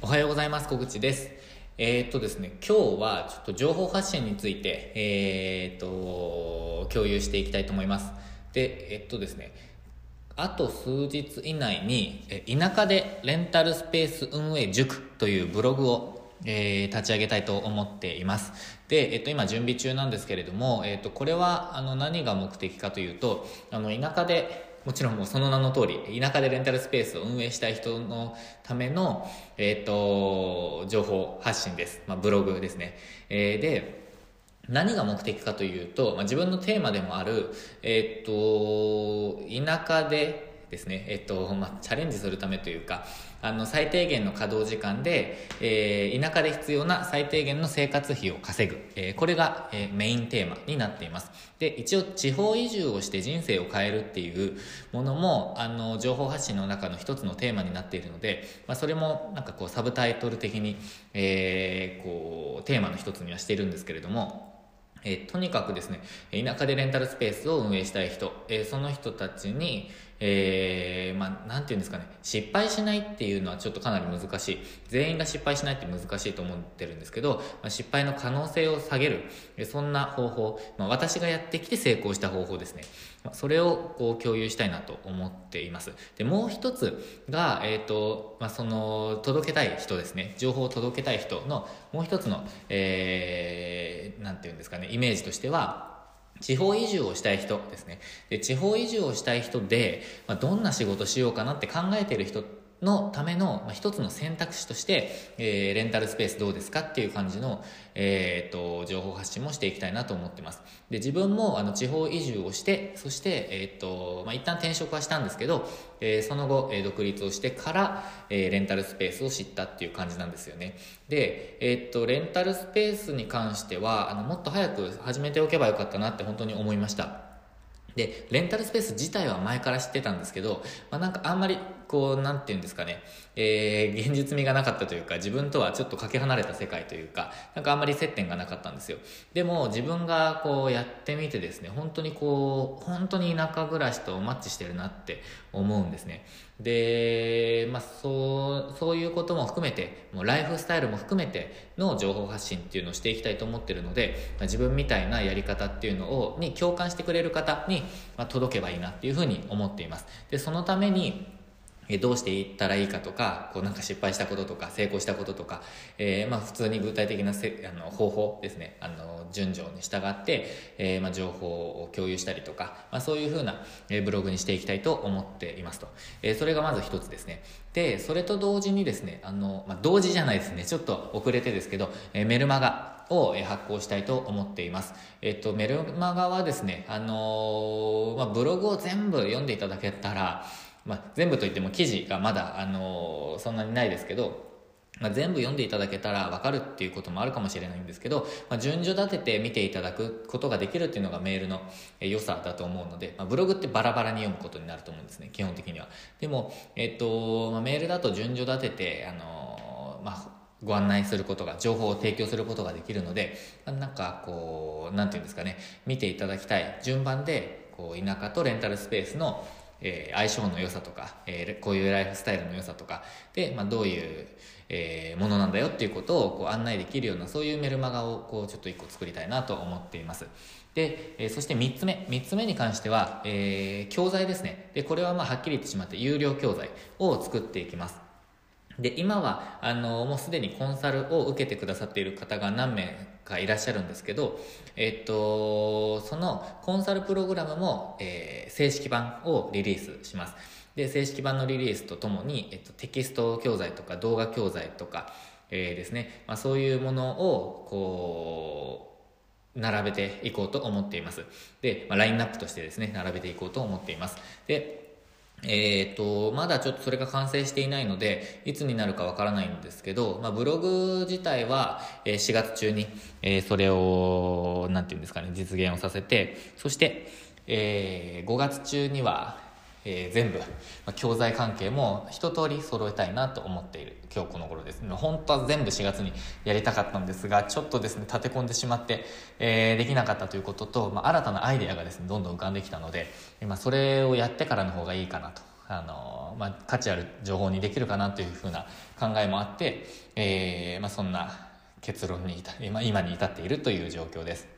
おはようございます。小口です。えー、っとですね、今日はちょっと情報発信について、えー、っと、共有していきたいと思います。で、えっとですね、あと数日以内に、田舎でレンタルスペース運営塾というブログをえー、立ち上げたいと思っています。で、えっと、今準備中なんですけれども、えっと、これは、あの、何が目的かというと、あの、田舎で、もちろんもうその名の通り、田舎でレンタルスペースを運営したい人のための、えっ、ー、と、情報発信です。まあ、ブログですね。えー、で、何が目的かというと、まあ、自分のテーマでもある、えっ、ー、と、田舎でですね、えっと、まあ、チャレンジするためというか、あの、最低限の稼働時間で、えー、田舎で必要な最低限の生活費を稼ぐ。えー、これが、えー、メインテーマになっています。で、一応、地方移住をして人生を変えるっていうものも、あの、情報発信の中の一つのテーマになっているので、まあ、それも、なんかこう、サブタイトル的に、えー、こう、テーマの一つにはしているんですけれども、えー、とにかくですね、田舎でレンタルスペースを運営したい人、えー、その人たちに、えー、まあ、なんていうんですかね、失敗しないっていうのはちょっとかなり難しい。全員が失敗しないって難しいと思ってるんですけど、まあ、失敗の可能性を下げる、そんな方法、まあ、私がやってきて成功した方法ですね。ま、それをこう共有したいなと思っています。で、もう一つが、えっ、ー、と、ま、その、届けたい人ですね。情報を届けたい人のもう一つの、えー、なんていうんですかね、イメージとしては、地方移住をしたい人ですね。で、地方移住をしたい人で、まあ、どんな仕事しようかなって考えている人のための、まあ、一つの選択肢として、えー、レンタルスペースどうですかっていう感じの、えー、と、情報発信もしていきたいなと思ってます。で、自分も、あの、地方移住をして、そして、えー、と、まあ、一旦転職はしたんですけど、えー、その後、えー、独立をしてから、えー、レンタルスペースを知ったっていう感じなんですよね。で、え、っと、レンタルスペースに関しては、あの、もっと早く始めておけばよかったなって本当に思いました。で、レンタルスペース自体は前から知ってたんですけど、まあ、なんかあんまり、こう、なんて言うんですかね、えー、現実味がなかったというか、自分とはちょっとかけ離れた世界というか、なんかあんまり接点がなかったんですよ。でも、自分がこうやってみてですね、本当にこう、本当に田舎暮らしとマッチしてるなって思うんですね。で、まあ、そう、そういうことも含めて、もうライフスタイルも含めての情報発信っていうのをしていきたいと思ってるので、まあ、自分みたいなやり方っていうのを、に共感してくれる方に、まあ、届けばいいなっていうふうに思っています。で、そのために、えどうしていったらいいかとか、こうなんか失敗したこととか、成功したこととか、えー、まあ普通に具体的なせあの方法ですね、あの、順序に従って、えー、まあ情報を共有したりとか、まあそういうふうな、えブログにしていきたいと思っていますと。えー、それがまず一つですね。で、それと同時にですね、あの、まあ同時じゃないですね、ちょっと遅れてですけど、えメルマガ、を発行したいと思っています。えっと、メルマガはですね、あのー、まあ、ブログを全部読んでいただけたら、まあ、全部といっても記事がまだ、あの、そんなにないですけど、まあ、全部読んでいただけたら分かるっていうこともあるかもしれないんですけど、まあ、順序立てて見ていただくことができるっていうのがメールの良さだと思うので、まあ、ブログってバラバラに読むことになると思うんですね基本的には。でも、えっとまあ、メールだと順序立てて、あの、まあご案内することが、情報を提供することができるので、まなんかこう、なんていうんですかね、見ていただきたい順番で、こう、田舎とレンタルスペースのえー、相性の良さとか、えー、こういうライフスタイルの良さとかで、まあ、どういう、えー、ものなんだよっていうことをこう案内できるようなそういうメルマガをこうちょっと一個作りたいなと思っています。で、えー、そして3つ目。3つ目に関しては、えー、教材ですね。でこれはまあはっきり言ってしまって有料教材を作っていきます。で今はあのもうすでにコンサルを受けてくださっている方が何名かいらっしゃるんですけど、えっと、そのコンサルプログラムも、えー、正式版をリリースします。で、正式版のリリースとともに、えっと、テキスト教材とか動画教材とか、えー、ですね、まあ、そういうものを、こう、並べていこうと思っています。で、まあ、ラインナップとしてですね、並べていこうと思っています。で、えっ、ー、と、まだちょっとそれが完成していないので、いつになるかわからないんですけど、まあ、ブログ自体は、え4月中に、えー、それを、なんていうんですかね、実現をさせて、そして、えー、5月中には、えー、全部、ま、教材関係も一通り揃えたいなと思っている今日この頃です。本当は全部4月にやりたかったんですが、ちょっとですね、立て込んでしまって、えー、できなかったということと、まあ、新たなアイデアがですね、どんどん浮かんできたので、今それをやってからの方がいいかなと。あの、まあ、価値ある情報にできるかなというふうな考えもあって、えーまあ、そんな結論に至今に至っているという状況です。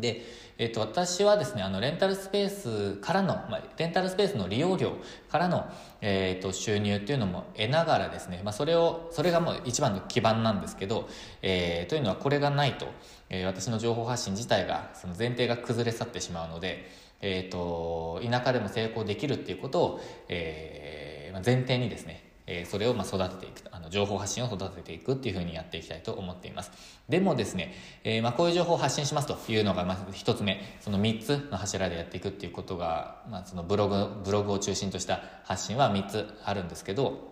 で、えっと、私はですね、あの、レンタルスペースからの、まあ、レンタルスペースの利用料からの、えっと、収入っていうのも得ながらですね、まあ、それを、それがもう一番の基盤なんですけど、えー、というのはこれがないと、えー、私の情報発信自体が、その前提が崩れ去ってしまうので、えっと、田舎でも成功できるっていうことを、えー、前提にですね、えそれをま育てていくあの情報発信を育てていくっていうふうにやっていきたいと思っていますでもですね、えー、まこういう情報を発信しますというのがまず1つ目その3つの柱でやっていくっていうことが、まあ、そのブログブログを中心とした発信は3つあるんですけど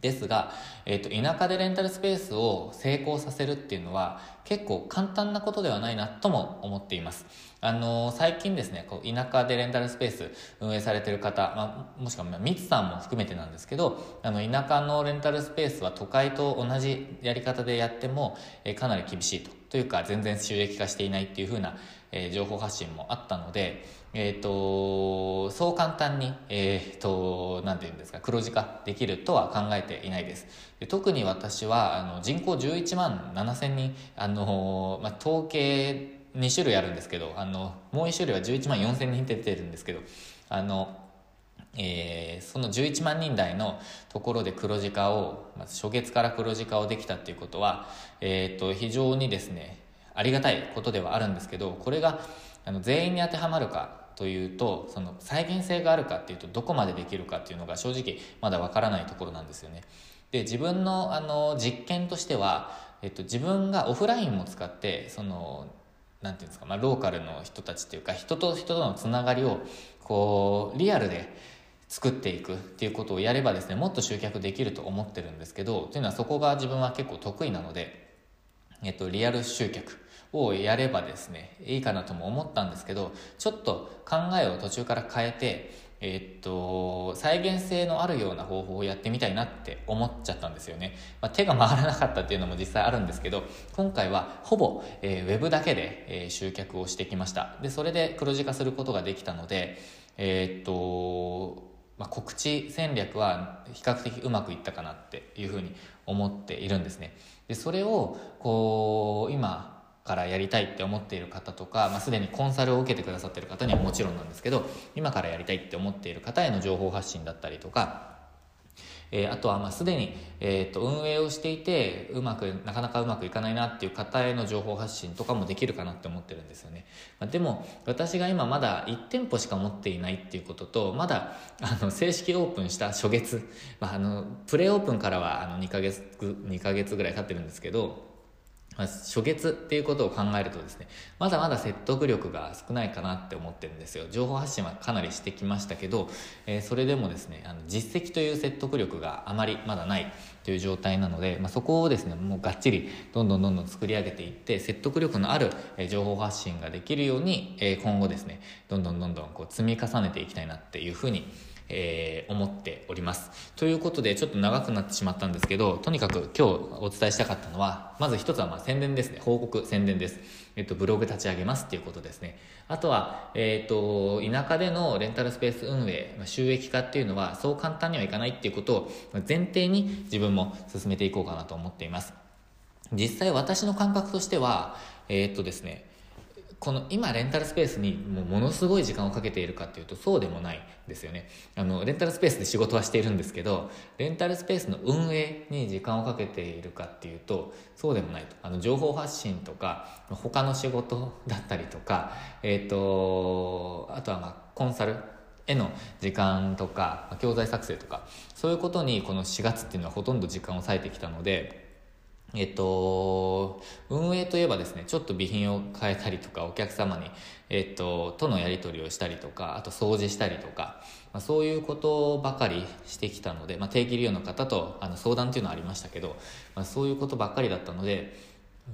ですが、えーと、田舎でレンタルスペースを成功させるっていうのは結構簡単なことではないなとも思っています。あの、最近ですね、こう田舎でレンタルスペース運営されてる方、まあ、もしくはミツさんも含めてなんですけど、あの田舎のレンタルスペースは都会と同じやり方でやっても、え、かなり厳しいと。というか全然収益化していないっていうふうな、えー、情報発信もあったので、え、ー、と、そう簡単に、えっ、ー、と、なんて言うんですか、黒字化できるとは考えていないです。で特に私は、あの、人口11万7千人、あの、まあ、統計2種類あるんですけど、あの、もう1種類は11万4千人って出てるんですけど、あの、えー、その11万人台のところで黒字化を、まず初月から黒字化をできたっていうことは、えっ、と、非常にですね、ありがたいことではあるんですけど、これが、あの全員に当てはまるかというとその再現性があるかっていうとどこまでできるかっていうのが正直まだわからないところなんですよね。で自分のあの実験としては、えっと、自分がオフラインも使ってそのなんていうんですか、まあ、ローカルの人たちっていうか人と人とのつながりをこうリアルで作っていくっていうことをやればですねもっと集客できると思ってるんですけどというのはそこが自分は結構得意なので、えっと、リアル集客をやればですね、いいかなとも思ったんですけど、ちょっと考えを途中から変えて、え、っと、再現性のあるような方法をやってみたいなって思っちゃったんですよね。まあ、手が回らなかったっていうのも実際あるんですけど、今回はほぼ、えー、ウェブだけで、えー、集客をしてきました。で、それで黒字化することができたので、えー、っと、まあ、告知戦略は比較的うまくいったかなっていうふうに思っているんですね。で、それを、こう、今、からやりたいって思っている方とか、まあ、すでにコンサルを受けてくださってる方にはもちろんなんですけど今からやりたいって思っている方への情報発信だったりとかえー、あとはまあすでに、えー、と運営をしていてうまくなかなかうまくいかないなっていう方への情報発信とかもできるかなって思ってるんですよね、まあ、でも私が今まだ1店舗しか持っていないっていうこととまだあの正式オープンした初月、まあ、あのプレオープンからはあの2ヶ月2ヶ月ぐらい経ってるんですけどまあ、初月っていうことを考えるとですね、まだまだ説得力が少ないかなって思ってるんですよ。情報発信はかなりしてきましたけど、えー、それでもですね、あの実績という説得力があまりまだないという状態なので、まあ、そこをですね、もうがっちりどんどんどんどん作り上げていって、説得力のある、情報発信ができるように、え、今後ですね、どんどんどんどんこう積み重ねていきたいなっていうふうにえー、思っております。ということで、ちょっと長くなってしまったんですけど、とにかく今日お伝えしたかったのは、まず一つはまあ宣伝ですね。報告、宣伝です。えっと、ブログ立ち上げますっていうことですね。あとは、えっと、田舎でのレンタルスペース運営、収益化っていうのは、そう簡単にはいかないっていうことを前提に自分も進めていこうかなと思っています。実際私の感覚としては、えー、っとですね、この今レンタルスペースにもうものすごい時間をかけているかっていうとそうでもないですよね。あのレンタルスペースで仕事はしているんですけどレンタルスペースの運営に時間をかけているかっていうとそうでもないと。あの情報発信とか他の仕事だったりとかえっ、ー、とあとはまあコンサルへの時間とか教材作成とかそういうことにこの4月っていうのはほとんど時間を割いてきたのでえっと、運営といえばですね、ちょっと備品を変えたりとか、お客様に、えっと、とのやり取りをしたりとか、あと掃除したりとか、まあ、そういうことばかりしてきたので、まあ、定期利用の方とあの相談っていうのはありましたけど、まあ、そういうことばっかりだったので、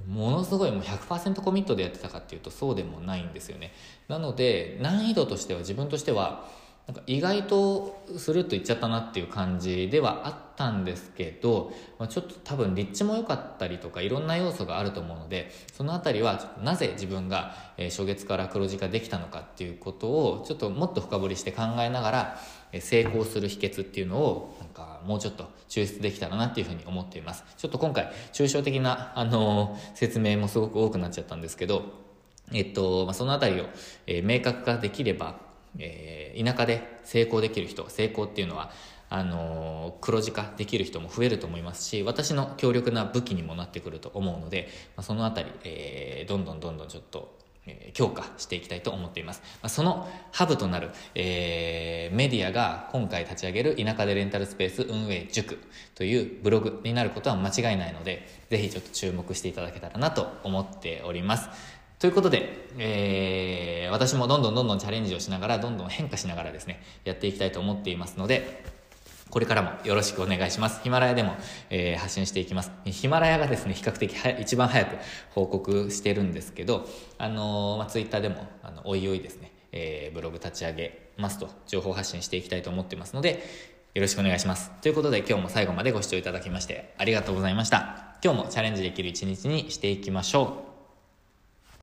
ものすごいもう100%コミットでやってたかっていうとそうでもないんですよね。なので、難易度としては自分としては、なんか意外とスルッと言っちゃったなっていう感じではあったんですけど、まあ、ちょっと多分立地も良かったりとかいろんな要素があると思うのでその辺りはなぜ自分が、初月から黒字化できたのかっていうことをちょっともっと深掘りして考えながら、成功する秘訣っていうのをなんかもうちょっと抽出できたらなっていうふうに思っています。ちょっと今回抽象的な、あの説明もすごく多くなっちゃったんですけどえっと、まあ、その辺りを、えー、明確化できればえー、田舎で成功できる人成功っていうのはあの黒字化できる人も増えると思いますし私の強力な武器にもなってくると思うので、まあ、その辺り、えー、どんどんどんどんちょっと、えー、強化していきたいと思っています、まあ、そのハブとなる、えー、メディアが今回立ち上げる田舎でレンタルスペース運営塾というブログになることは間違いないのでぜひちょっと注目していただけたらなと思っております。ということで、えー、私もどんどんどんどんチャレンジをしながら、どんどん変化しながらですね、やっていきたいと思っていますので、これからもよろしくお願いします。ヒマラヤでも、えー、発信していきます。ヒマラヤがですね、比較的は一番早く報告してるんですけど、あのー、まあ、ツイッターでも、あの、おいおいですね、えー、ブログ立ち上げますと、情報発信していきたいと思ってますので、よろしくお願いします。ということで今日も最後までご視聴いただきましてありがとうございました。今日もチャレンジできる一日にしていきましょう。